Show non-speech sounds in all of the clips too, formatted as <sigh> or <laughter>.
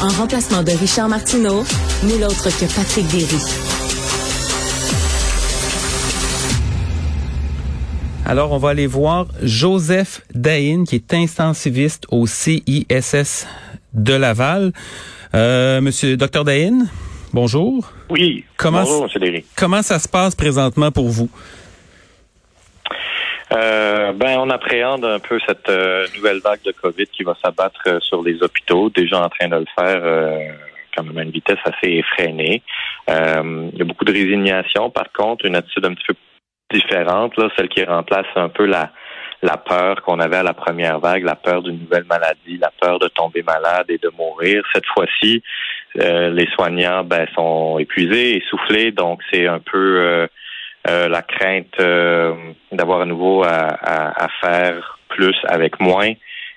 En remplacement de Richard Martineau, nul autre que Patrick Derry. Alors, on va aller voir Joseph Dahin, qui est intensiviste au CISS de Laval. Euh, monsieur Dr Dahin, bonjour. Oui. Comment, bonjour, M. Derry. Comment ça se passe présentement pour vous? Euh, ben, on appréhende un peu cette euh, nouvelle vague de COVID qui va s'abattre euh, sur les hôpitaux. Déjà en train de le faire euh, quand même à une vitesse assez effrénée. il y a beaucoup de résignation, par contre, une attitude un petit peu différente, là, celle qui remplace un peu la, la peur qu'on avait à la première vague, la peur d'une nouvelle maladie, la peur de tomber malade et de mourir. Cette fois-ci, les soignants ben, sont épuisés, essoufflés, donc c'est un peu euh, la crainte euh, d'avoir à nouveau à, faire plus avec moins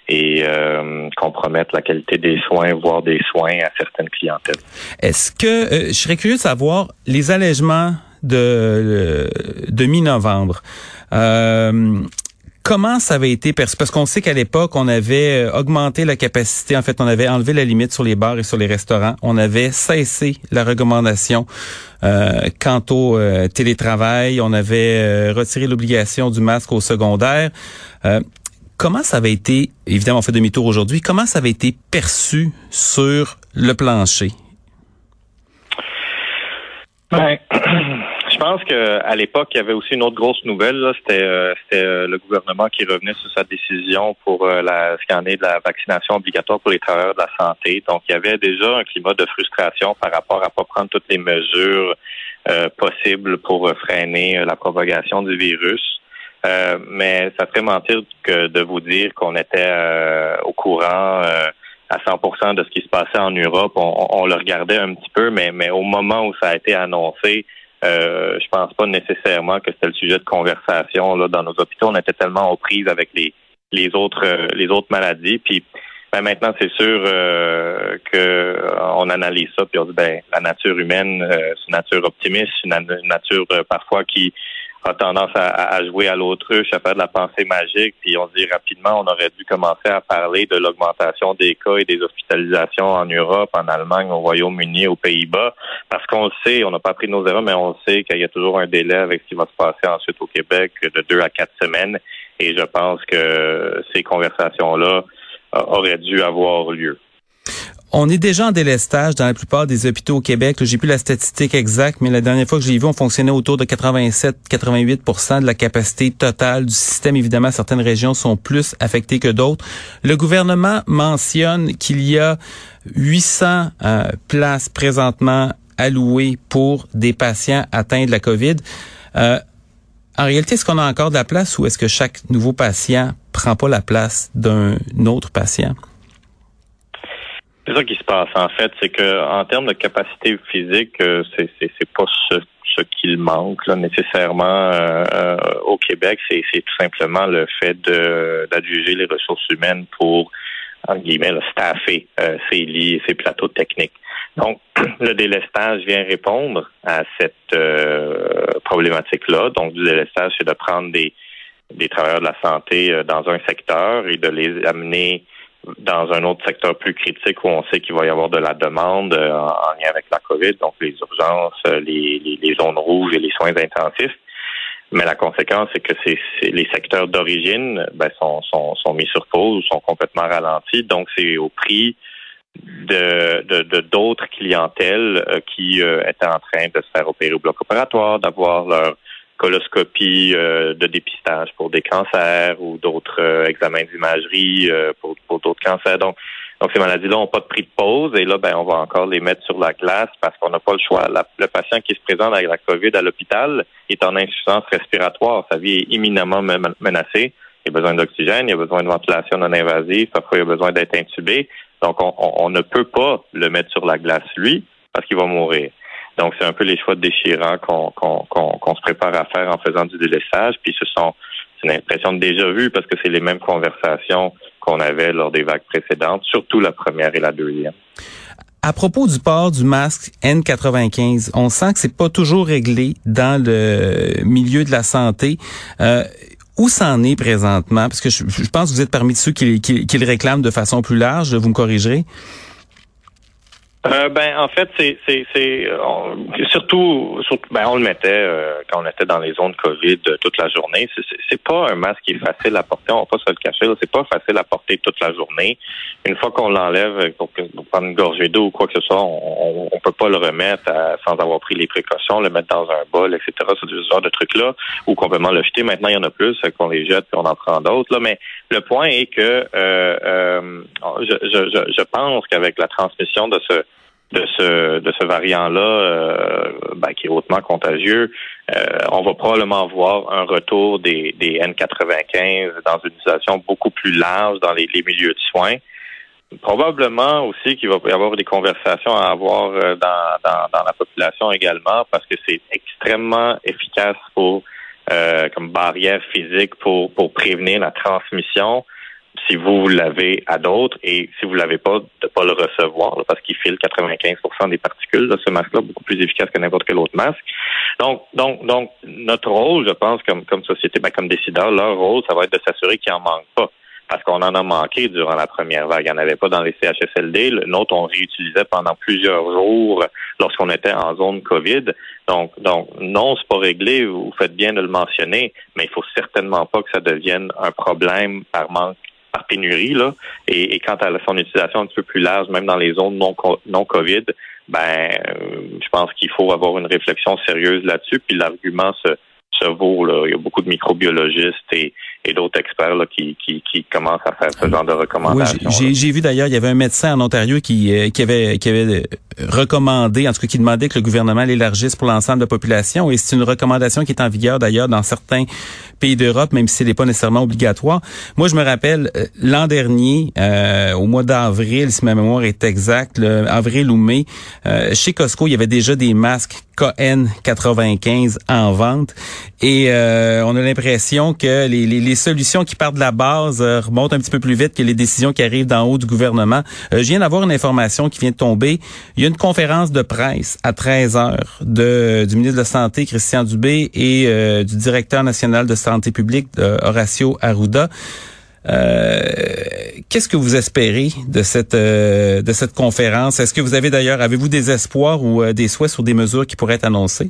et euh, compromettre la qualité des soins, voire des soins à certaines clientèles. Est-ce que je serais curieux de savoir les allègements de de mi-novembre. Comment ça avait été perçu? Parce qu'on sait qu'à l'époque, on avait euh, augmenté la capacité. En fait, on avait enlevé la limite sur les bars et sur les restaurants. On avait cessé la recommandation euh, quant au euh, télétravail. On avait retiré l'obligation du masque au secondaire. comment ça avait été, évidemment, on fait demi-tour aujourd'hui, comment ça avait été perçu sur le plancher? Ben, <clears throat> pense qu'à l'époque, il y avait aussi une autre grosse nouvelle. C'était euh, euh, le gouvernement qui revenait sur sa décision pour euh, la, ce en est de la vaccination obligatoire pour les travailleurs de la santé. Donc, il y avait déjà un climat de frustration par rapport à pas prendre toutes les mesures possibles pour freiner la propagation du virus. mais ça ferait mentir que de vous dire qu'on était au courant à 100% de ce qui se passait en Europe. On, on, le regardait un petit peu, mais, mais au moment où ça a été annoncé, euh, je pense pas nécessairement que c'était le sujet de conversation là dans nos hôpitaux. On était tellement aux prises avec les les autres euh, les autres maladies. Puis ben, maintenant, c'est sûr euh, que on analyse ça puis on dit ben la nature humaine, euh, c'est une nature optimiste, une, nature euh, parfois qui a tendance à, à jouer à l'autruche, à faire de la pensée magique, puis on se dit rapidement, on aurait dû commencer à parler de l'augmentation des cas et des hospitalisations en Europe, en Allemagne, au Royaume-Uni, aux Pays-Bas, parce qu'on le sait, on n'a pas pris nos erreurs, mais on le sait qu'il y a toujours un délai avec ce qui va se passer ensuite au Québec de deux à quatre semaines, et je pense que ces conversations-là auraient dû avoir lieu. On est déjà en délestage dans la plupart des hôpitaux au Québec. J'ai plus la statistique exacte, mais la dernière fois que j'ai vu, on fonctionnait autour de 87-88% de la capacité totale du système. Évidemment, certaines régions sont plus affectées que d'autres. Le gouvernement mentionne qu'il y a 800 euh, places présentement allouées pour des patients atteints de la COVID. Euh, en réalité, est-ce qu'on a encore de la place ou est-ce que chaque nouveau patient prend pas la place d'un autre patient? C'est ça qui se passe en fait, c'est que en termes de capacité physique, euh, c'est c'est pas ce, ce qu'il manque là, nécessairement euh, euh, au Québec, c'est tout simplement le fait d'adjuger les ressources humaines pour en guillemets le staffer ces lits, ces plateaux techniques. Donc <clears throat> le délestage vient répondre à cette problématique-là. Donc du délestage, c'est de prendre des des travailleurs de la santé dans un secteur et de les amener dans un autre secteur plus critique où on sait qu'il va y avoir de la demande euh, en, lien avec la COVID, donc les urgences, euh, les, zones rouges et les soins intensifs. Mais la conséquence, c'est que c'est, les secteurs d'origine ben, sont, sont, sont, mis sur pause, sont complètement ralentis. Donc, c'est au prix de, de, d'autres clientèles euh, qui étaient en train de se faire opérer au bloc opératoire, d'avoir leur coloscopie euh, de dépistage pour des cancers ou d'autres euh, examens d'imagerie euh, pour, pour d'autres cancers. Donc, donc ces maladies-là n'ont pas de prix de pause et là, ben, on va encore les mettre sur la glace parce qu'on n'a pas le choix. le patient qui se présente avec la COVID à l'hôpital est en insuffisance respiratoire. Sa vie est imminemment menacée. Il a besoin d'oxygène, il a besoin de ventilation non invasive, parfois il a besoin d'être intubé. Donc, on, on, ne peut pas le mettre sur la glace, lui, parce qu'il va mourir. Donc, c'est un peu les choix déchirants qu'on qu'on se prépare à faire en faisant du délaissage. Puis, ce sont c'est une impression de déjà vu parce que c'est les mêmes conversations qu'on avait lors des vagues précédentes, surtout la première et la deuxième. À propos du port du masque N95, on sent que c'est pas toujours réglé dans le milieu de la santé. Euh, où c'en est présentement? Parce que je, pense que vous êtes parmi ceux qui, qui, qui le réclament de façon plus large. Vous me corrigerez? Euh, ben en fait c'est c'est c'est surtout, surtout ben on le mettait euh, quand on était dans les zones Covid euh, toute la journée. C'est pas un masque qui est facile à porter on va pas se le cacher c'est pas facile à porter toute la journée. Une fois qu'on l'enlève pour, pour, prendre une gorgée d'eau ou quoi que ce soit on, on, peut pas le remettre sans avoir pris les précautions le mettre dans un bol etc c'est ce genre de trucs là ou complètement le jeter. Maintenant il y en a plus qu'on les jette et on en prend d'autres là. Mais le point est que euh, je, je, je pense qu'avec la transmission de ce de ce de ce variant-là, euh, ben, qui est hautement contagieux, euh, on va probablement voir un retour des, des N95 dans une utilisation beaucoup plus large dans les, milieux de soins. Probablement aussi qu'il va y avoir des conversations à avoir euh, dans, dans, dans la population également, parce que c'est extrêmement efficace pour comme barrière physique pour, pour prévenir la transmission si vous l'avez à d'autres et si vous l'avez pas, de pas le recevoir parce qu'il file 95% des particules. de ce masque-là, beaucoup plus efficace que n'importe quel autre masque. Donc, donc, donc, notre rôle, je pense, comme, comme société, ben, comme décideur, leur rôle, ça va être de s'assurer qu'il en manque pas. Parce qu'on en a manqué durant la première vague. Il n'y en avait pas dans les CHSLD. Le nôtre, on réutilisait pendant plusieurs jours lorsqu'on était en zone COVID. Donc, donc non, c'est pas réglé. Vous faites bien de le mentionner, mais il faut certainement pas que ça devienne un problème par manque par pénurie là. Et, quant à son utilisation un petit peu plus large, même dans les zones non non Covid, ben, euh, je pense qu'il faut avoir une réflexion sérieuse là-dessus. Puis l'argument se se vaut là. Il y a beaucoup de microbiologistes et et d'autres experts là, qui, qui, qui, commencent à faire ce genre de recommandations. Oui, j'ai vu d'ailleurs, il y avait un médecin en Ontario qui, euh, qui avait qui avait euh, recommandé, en tout cas qui demandait que le gouvernement l'élargisse pour l'ensemble de la population. Et c'est une recommandation qui est en vigueur d'ailleurs dans certains pays d'Europe, même si elle n'est pas nécessairement obligatoire. Moi, je me rappelle euh, l'an dernier, au mois d'avril, si ma mémoire est exacte, avril ou mai, chez Costco, il y avait déjà des masques KN95 en vente. Et on a l'impression que les, les les solutions qui partent de la base euh, remontent un petit peu plus vite que les décisions qui arrivent d'en haut du gouvernement. Euh, je viens d'avoir une information qui vient de tomber. Y a une conférence de presse à 13 heures de, du ministre de la Santé, Christian Dubé, et euh, du directeur national de santé publique, Horacio Arruda. Qu'est-ce que vous espérez de cette de cette conférence? Est-ce que vous avez d'ailleurs avez-vous des espoirs ou des souhaits sur des mesures qui pourraient être annoncées?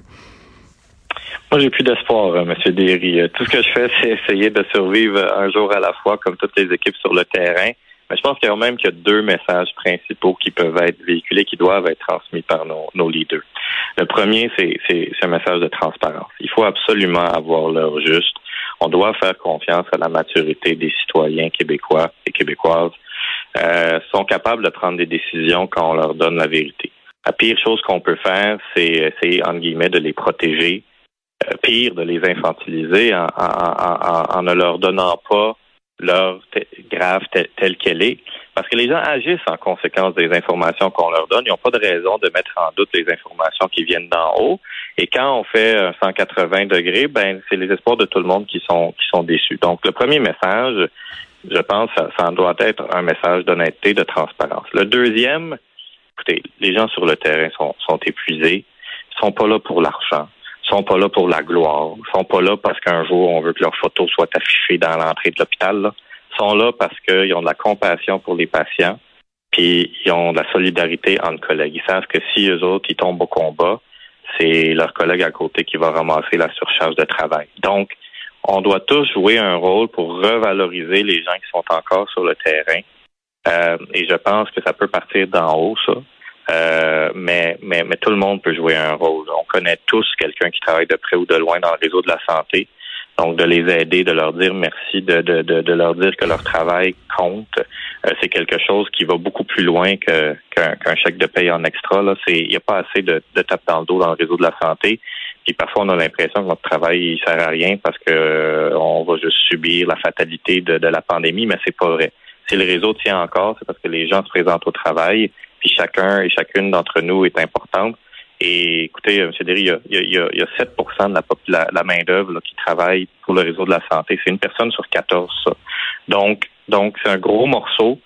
Moi, j'ai plus d'espoir, euh, Monsieur Derry. Euh, tout ce que je fais, c'est essayer de survivre un jour à la fois, comme toutes les équipes sur le terrain. Mais je pense a même qu'il y a deux messages principaux qui peuvent être véhiculés, qui doivent être transmis par nos, leaders. Le premier, c'est, un message de transparence. Il faut absolument avoir l'heure juste. On doit faire confiance à la maturité des citoyens québécois et québécoises. Euh, sont capables de prendre des décisions quand on leur donne la vérité. La pire chose qu'on peut faire, c'est essayer, entre guillemets, de les protéger euh, pire de les infantiliser en, ne leur donnant pas leur grave telle qu'elle est. Parce que les gens agissent en conséquence des informations qu'on leur donne. Ils n'ont pas de raison de mettre en doute les informations qui viennent d'en haut. Et quand on fait 180 degrés, ben c'est les espoirs de tout le monde qui sont qui sont déçus. Donc le premier message, je pense, ça, ça doit être un message d'honnêteté, de transparence. Le deuxième, écoutez, les gens sur le terrain sont, sont épuisés, ils sont pas là pour l'argent sont pas là pour la gloire. Ils sont pas là parce qu'un jour on veut que leurs photos soient affichées dans l'entrée de l'hôpital. Sont là parce qu'ils ont de la compassion pour les patients, puis ils ont de la solidarité entre collègues. Ils savent que si eux autres ils tombent au combat, c'est leur collègue à côté qui va ramasser la surcharge de travail. Donc, on doit tous jouer un rôle pour revaloriser les gens qui sont encore sur le terrain. Euh, et je pense que ça peut partir d'en haut, ça. Euh, mais, mais, mais tout le monde peut jouer un rôle. On connaît tous quelqu'un qui travaille de près ou de loin dans le réseau de la santé. Donc, de les aider, de leur dire merci, de, de, de, leur dire que leur travail compte, euh, c'est quelque chose qui va beaucoup plus loin qu'un, chèque de paye en extra. Il n'y a pas assez de, de tape dans le dos dans le réseau de la santé. Puis parfois, on a l'impression que notre travail il sert à rien parce que euh, on va juste subir la fatalité de, de la pandémie, mais c'est pas vrai. Si le réseau tient encore, c'est parce que les gens se présentent au travail, puis chacun et chacune d'entre nous est importante. Et écoutez, M. Derry, il y a, il y a, il y a 7 de la, la, main-d'œuvre qui travaille pour le réseau de la santé. C'est une personne sur 14, ça. Donc, donc c'est un gros morceau.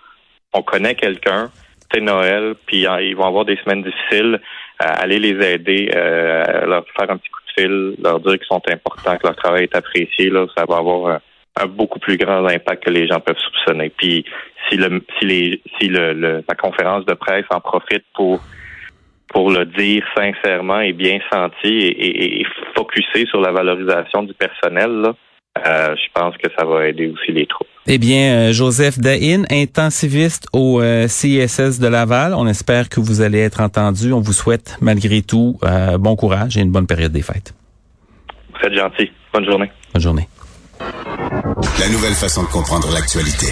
On connaît quelqu'un, c'est Noël, puis hein, ils vont avoir des semaines difficiles. Euh, aller les aider, euh, leur faire un petit coup de fil, leur dire qu'ils sont importants, que leur travail est apprécié, là, ça va avoir un beaucoup plus grand impact que les gens peuvent soupçonner. Puis si le si les si le, la conférence de presse en profite pour pour le dire sincèrement et bien senti et, et, focuser sur la valorisation du personnel, là, euh, je pense que ça va aider aussi les troupes. Eh bien, euh, Joseph Dahin, intensiviste au euh, CISS de Laval, on espère que vous allez être entendu. On vous souhaite malgré tout bon courage et une bonne période des fêtes. Vous êtes gentil. Bonne journée. Bonne journée. La nouvelle façon de comprendre l'actualité.